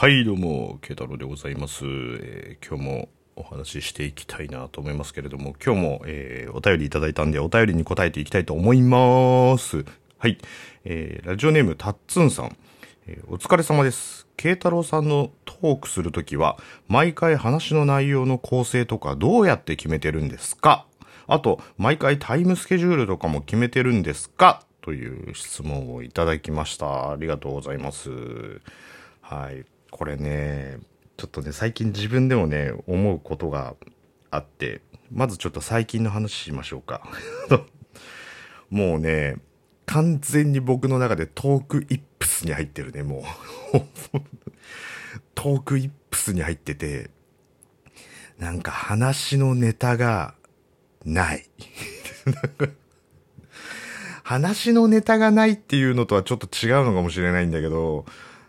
はい、どうも、慶太郎でございます。えー今日もお話ししていきたいなと思いますけれども、今日も、えーお便りいただいたんで、お便りに答えていきたいと思います。はい。えーラジオネーム、たっつんさん。えお疲れ様です。慶太郎さんのトークするときは、毎回話の内容の構成とかどうやって決めてるんですか？あと、毎回タイムスケジュールとかも決めてるんですか？という質問をいただきました。ありがとうございます。はい。これね、ちょっとね、最近自分でもね、思うことがあって、まずちょっと最近の話しましょうか。もうね、完全に僕の中でトークイップスに入ってるね、もう。トークイップスに入ってて、なんか話のネタがない。話のネタがないっていうのとはちょっと違うのかもしれないんだけど、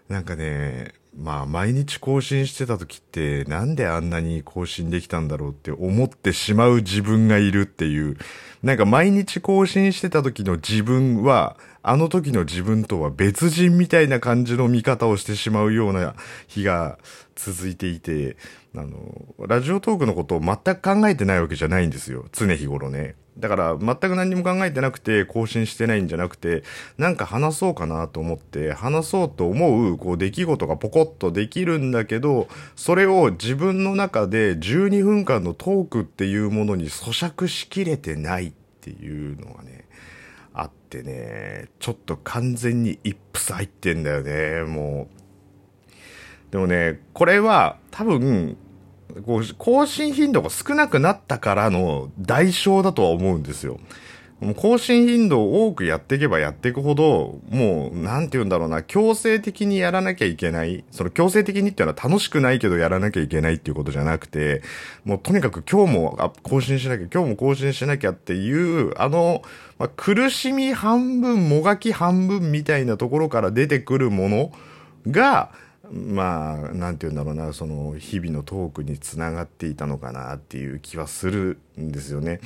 なんかね、まあ毎日更新してた時ってなんであんなに更新できたんだろうって思ってしまう自分がいるっていう、なんか毎日更新してた時の自分は、あの時の自分とは別人みたいな感じの見方をしてしまうような日が続いていて、あの、ラジオトークのことを全く考えてないわけじゃないんですよ。常日頃ね。だから、全く何も考えてなくて、更新してないんじゃなくて、なんか話そうかなと思って、話そうと思う、こう、出来事がポコッとできるんだけど、それを自分の中で12分間のトークっていうものに咀嚼しきれてないっていうのがね、あってね、ちょっと完全にイップス入ってんだよね、もう。でもね、これは多分、こう更新頻度が少なくなったからの代償だとは思うんですよ。もう更新頻度を多くやっていけばやっていくほど、もう、なんて言うんだろうな、強制的にやらなきゃいけない。その強制的にっていうのは楽しくないけどやらなきゃいけないっていうことじゃなくて、もうとにかく今日も更新しなきゃ、今日も更新しなきゃっていう、あの、まあ、苦しみ半分、もがき半分みたいなところから出てくるものが、まあ、なんて言うんだろうな、その、日々のトークにつながっていたのかなっていう気はするんですよね。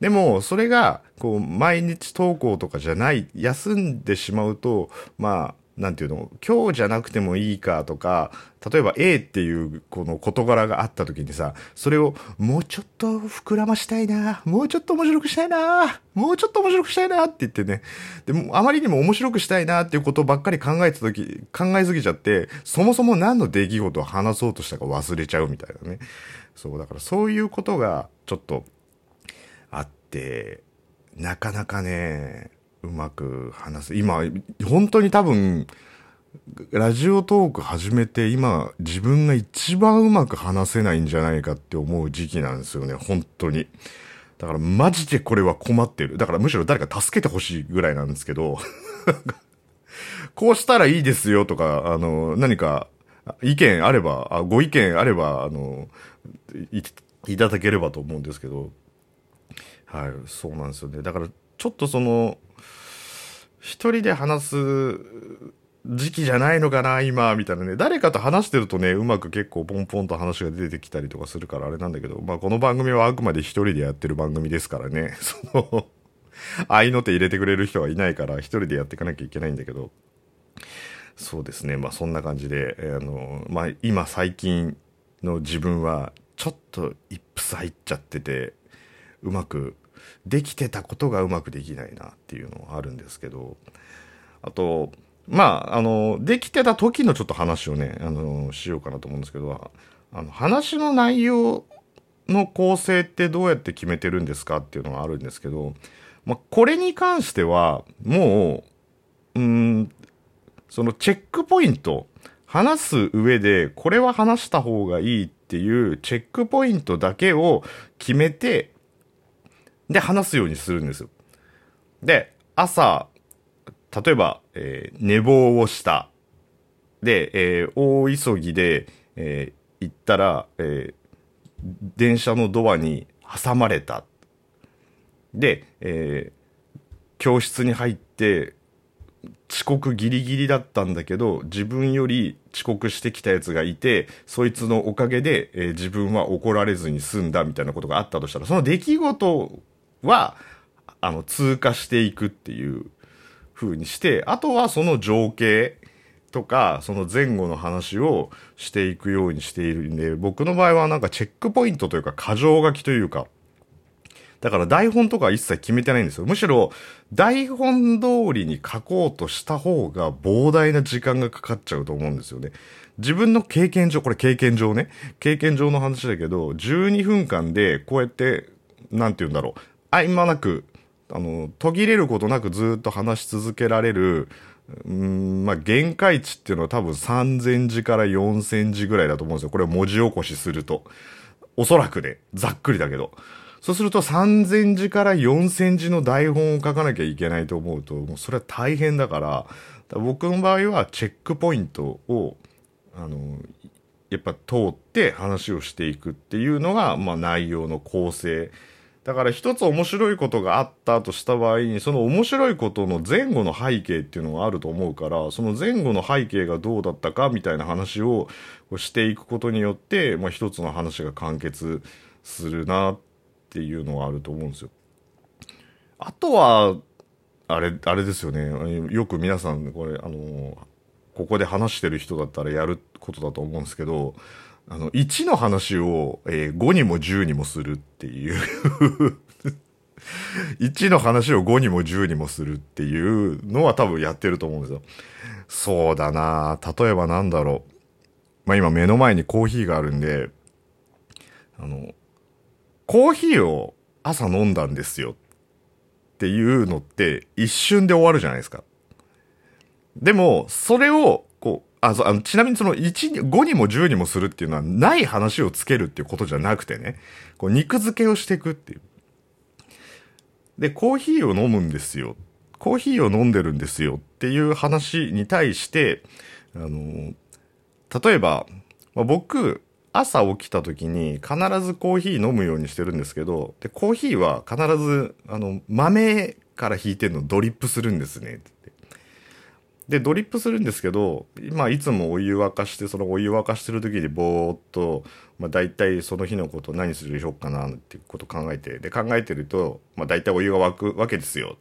でも、それが、こう、毎日投稿とかじゃない、休んでしまうと、まあ、なんていうの、今日じゃなくてもいいかとか、例えば A っていうこの事柄があった時にさ、それをもうちょっと膨らましたいな、もうちょっと面白くしたいな、もうちょっと面白くしたいなって言ってね、でもあまりにも面白くしたいなっていうことばっかり考えた時、考えすぎちゃって、そもそも何の出来事を話そうとしたか忘れちゃうみたいなね。そう、だからそういうことがちょっとあって、なかなかね、うまく話す。今、本当に多分、ラジオトーク始めて今、自分が一番うまく話せないんじゃないかって思う時期なんですよね、本当に。だからマジでこれは困ってる。だからむしろ誰か助けてほしいぐらいなんですけど、こうしたらいいですよとか、あの、何か意見あれば、あご意見あれば、あの、いいただければと思うんですけど、はい、そうなんですよね。だから、ちょっとその、一人で話す時期じゃないのかな、今、みたいなね。誰かと話してるとね、うまく結構ポンポンと話が出てきたりとかするからあれなんだけど、まあこの番組はあくまで一人でやってる番組ですからね。その、愛の手入れてくれる人はいないから一人でやっていかなきゃいけないんだけど、そうですね。まあそんな感じで、あの、まあ今最近の自分はちょっとイップス入っちゃってて、うまくできてたことがうまくできないなっていうのはあるんですけど、あと、まあ、あの、できてた時のちょっと話をね、あの、しようかなと思うんですけど、あの、話の内容の構成ってどうやって決めてるんですかっていうのがあるんですけど、まあ、これに関しては、もう、うん、そのチェックポイント、話す上で、これは話した方がいいっていうチェックポイントだけを決めて、で、話すようにするんですよ。で、朝、例えば、えー寝坊をした。で、えー大急ぎで、えー行ったら、え電車のドアに挟まれた。で、え教室に入って、遅刻ギリギリだったんだけど、自分より遅刻してきたやつがいて、そいつのおかげで、え自分は怒られずに済んだみたいなことがあったとしたら、その出来事は、あの、通過していくっていう風にして、あとはその情景とか、その前後の話をしていくようにしているんで、僕の場合はなんかチェックポイントというか、箇条書きというか、だから台本とか一切決めてないんですよ。むしろ台本通りに書こうとした方が膨大な時間がかかっちゃうと思うんですよね。自分の経験上、これ経験上ね、経験上の話だけど、12分間でこうやって、なんて言うんだろう、合間なく、あの、途切れることなくずっと話し続けられる、うん、まあ、限界値っていうのは多分3000字から4000字ぐらいだと思うんですよ。これを文字起こしすると。おそらくね、ざっくりだけど。そうすると3000字から4000字の台本を書かなきゃいけないと思うと、もうそれは大変だから、から僕の場合はチェックポイントを、あの、やっぱ通って話をしていくっていうのが、まあ内容の構成。だから一つ面白いことがあったとした場合に、その面白いことの前後の背景っていうのがあると思うから、その前後の背景がどうだったかみたいな話をしていくことによって、まあ一つの話が完結するなっていうのはあると思うんですよ。あとは、あれ、あれですよね。よく皆さん、これ、あの、ここで話してる人だったらやることだと思うんですけど、あの、1の話を、えー、5にも10にもするっていう1の話を5にも10にもするっていうのは多分やってると思うんですよ。そうだな例えばなんだろう。まあ、今目の前にコーヒーがあるんで、あの、コーヒーを朝飲んだんですよっていうのって一瞬で終わるじゃないですか。でも、それを、こう、あ、の、ちなみにその1、5にも10にもするっていうのはない話をつけるっていうことじゃなくてね、こう肉付けをしていくっていう。で、コーヒーを飲むんですよ。コーヒーを飲んでるんですよっていう話に対して、あの、例えば、まあ、僕、朝起きた時に必ずコーヒー飲むようにしてるんですけど、で、コーヒーは必ず、あの、豆から引いてるのドリップするんですね。で、ドリップするんですけど、まあ、いつもお湯沸かして、そのお湯沸かしてる時にぼーっと、まあ、大体その日のこと何するでしょうかな、っていうこと考えて、で、考えてると、まあ、大体お湯が沸くわけですよ。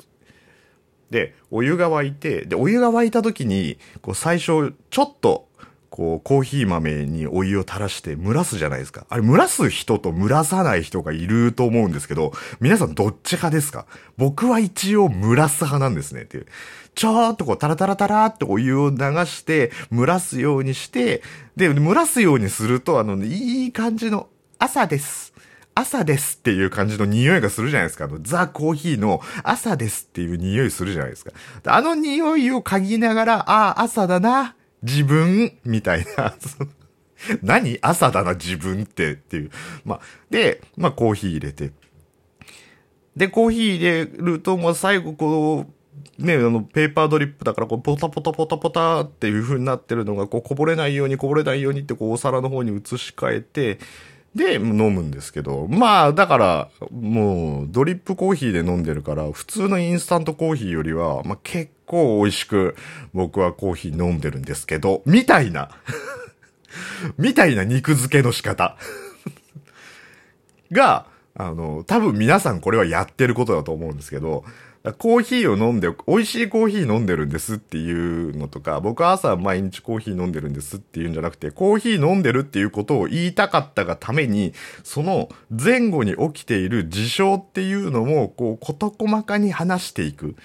で、お湯が沸いて、で、お湯が沸いた時に、こう、最初、ちょっと、こう、コーヒー豆にお湯を垂らして蒸らすじゃないですか。あれ、蒸らす人と蒸らさない人がいると思うんですけど、皆さんどっち派ですか？僕は一応蒸らす派なんですねっていう。ちょーっとこう、タラタラタラってお湯を流して、蒸らすようにして、で、蒸らすようにすると、あの、いい感じの、朝です。朝ですっていう感じの匂いがするじゃないですか。あの、ザ・コーヒーの朝ですっていう匂いするじゃないですか。あの匂いを嗅ぎながら、ああ、朝だな。自分みたいな。何朝だな、自分ってっていう。まあ、で、まあ、コーヒー入れて。で、コーヒー入れると、もう最後こう、ね、あの、ペーパードリップだから、こう、ポタポタポタポタっていう風になってるのが、こう、こぼれないように、こぼれないようにって、こう、お皿の方に移し替えて、で、飲むんですけど、まあ、だから、もう、ドリップコーヒーで飲んでるから、普通のインスタントコーヒーよりは、まあ、結構美味しく、僕はコーヒー飲んでるんですけど、みたいな。みたいな肉付けの仕方。が、あの、多分皆さんこれはやってることだと思うんですけど、コーヒーを飲んで、美味しいコーヒー飲んでるんですっていうのとか、僕は朝毎日コーヒー飲んでるんですっていうんじゃなくて、コーヒー飲んでるっていうことを言いたかったがために、その前後に起きている事象っていうのも、こう、事細かに話していく。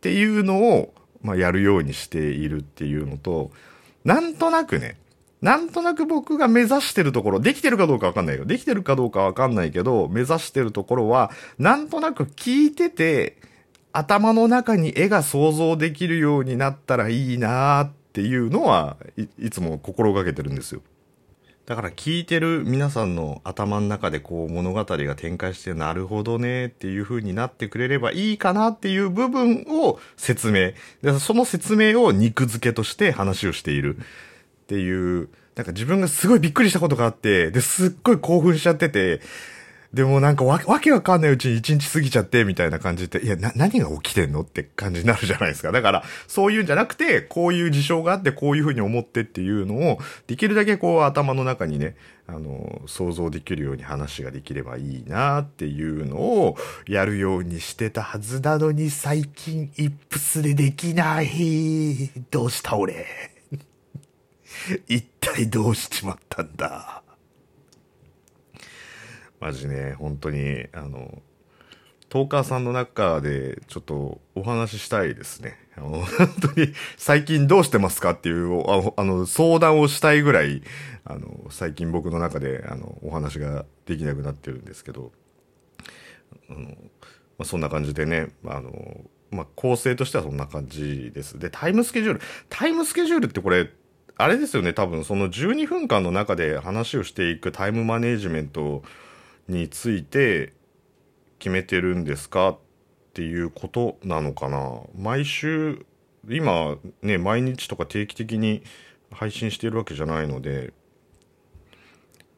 っていうのを、まあ、やるようにしているっていうのと、なんとなくね、なんとなく僕が目指してるところ、できてるかどうかわかんないよ。できてるかどうかわかんないけど、目指してるところは、なんとなく聞いてて、頭の中に絵が想像できるようになったらいいなーっていうのはいいつも心がけてるんですよ。だから聞いてる皆さんの頭の中でこう物語が展開してなるほどねっていう風になってくれればいいかなっていう部分を説明。でその説明を肉付けとして話をしているっていう、なんか自分がすごいびっくりしたことがあって、で、すっごい興奮しちゃってて、でもなんかわ、わけわかんないうちに一日過ぎちゃって、みたいな感じで、いや、な、何が起きてんのって感じになるじゃないですか。だから、そういうんじゃなくて、こういう事象があって、こういうふうに思ってっていうのを、できるだけこう頭の中にね、あの、想像できるように話ができればいいなっていうのを、やるようにしてたはずなのに、最近、イップスでできない。どうした俺。一体どうしちまったんだ。マジね、本当に、あの、トーカーさんの中でちょっとお話ししたいですね。あの、本当に最近どうしてますかっていうああの相談をしたいぐらい、あの、最近僕の中であのお話ができなくなってるんですけど、あのまあ、そんな感じでね、あの、まあ、構成としてはそんな感じです。で、タイムスケジュール。タイムスケジュールってこれ、あれですよね、多分その12分間の中で話をしていくタイムマネジメントをについて決めてるんですかっていうことなのかな。毎週、今ね、毎日とか定期的に配信してるわけじゃないので、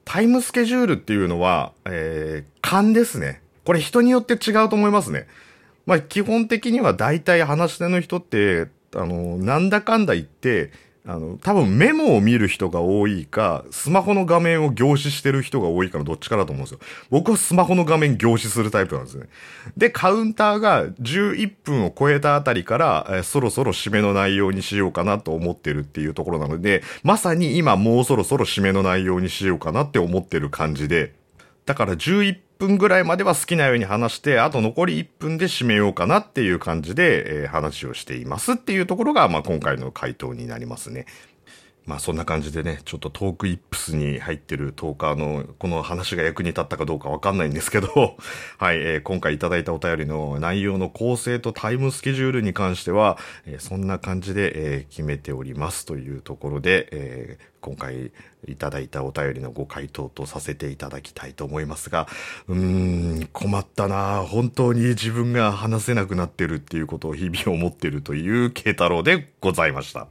タイムスケジュールっていうのは、えー、勘ですね。これ人によって違うと思いますね。まあ、基本的には大体話し手の人って、あの、なんだかんだ言って、あの、多分メモを見る人が多いか、スマホの画面を凝視してる人が多いかのどっちかだと思うんですよ。僕はスマホの画面凝視するタイプなんですね。で、カウンターが11分を超えたあたりから、えー、そろそろ締めの内容にしようかなと思ってるっていうところなので、まさに今もうそろそろ締めの内容にしようかなって思ってる感じで、だから11分ぐらいまでは好きなように話して、あと残り1分で締めようかなっていう感じで、えー、話をしていますっていうところが、まあ、今回の回答になりますね。まあそんな感じでね、ちょっとトークイップスに入ってるトーカーのこの話が役に立ったかどうかわかんないんですけど、はい、えー、今回いただいたお便りの内容の構成とタイムスケジュールに関しては、えー、そんな感じで、えー、決めておりますというところで、えー、今回いただいたお便りのご回答とさせていただきたいと思いますが、うーん、困ったな本当に自分が話せなくなってるっていうことを日々思ってるという慶太郎でございました。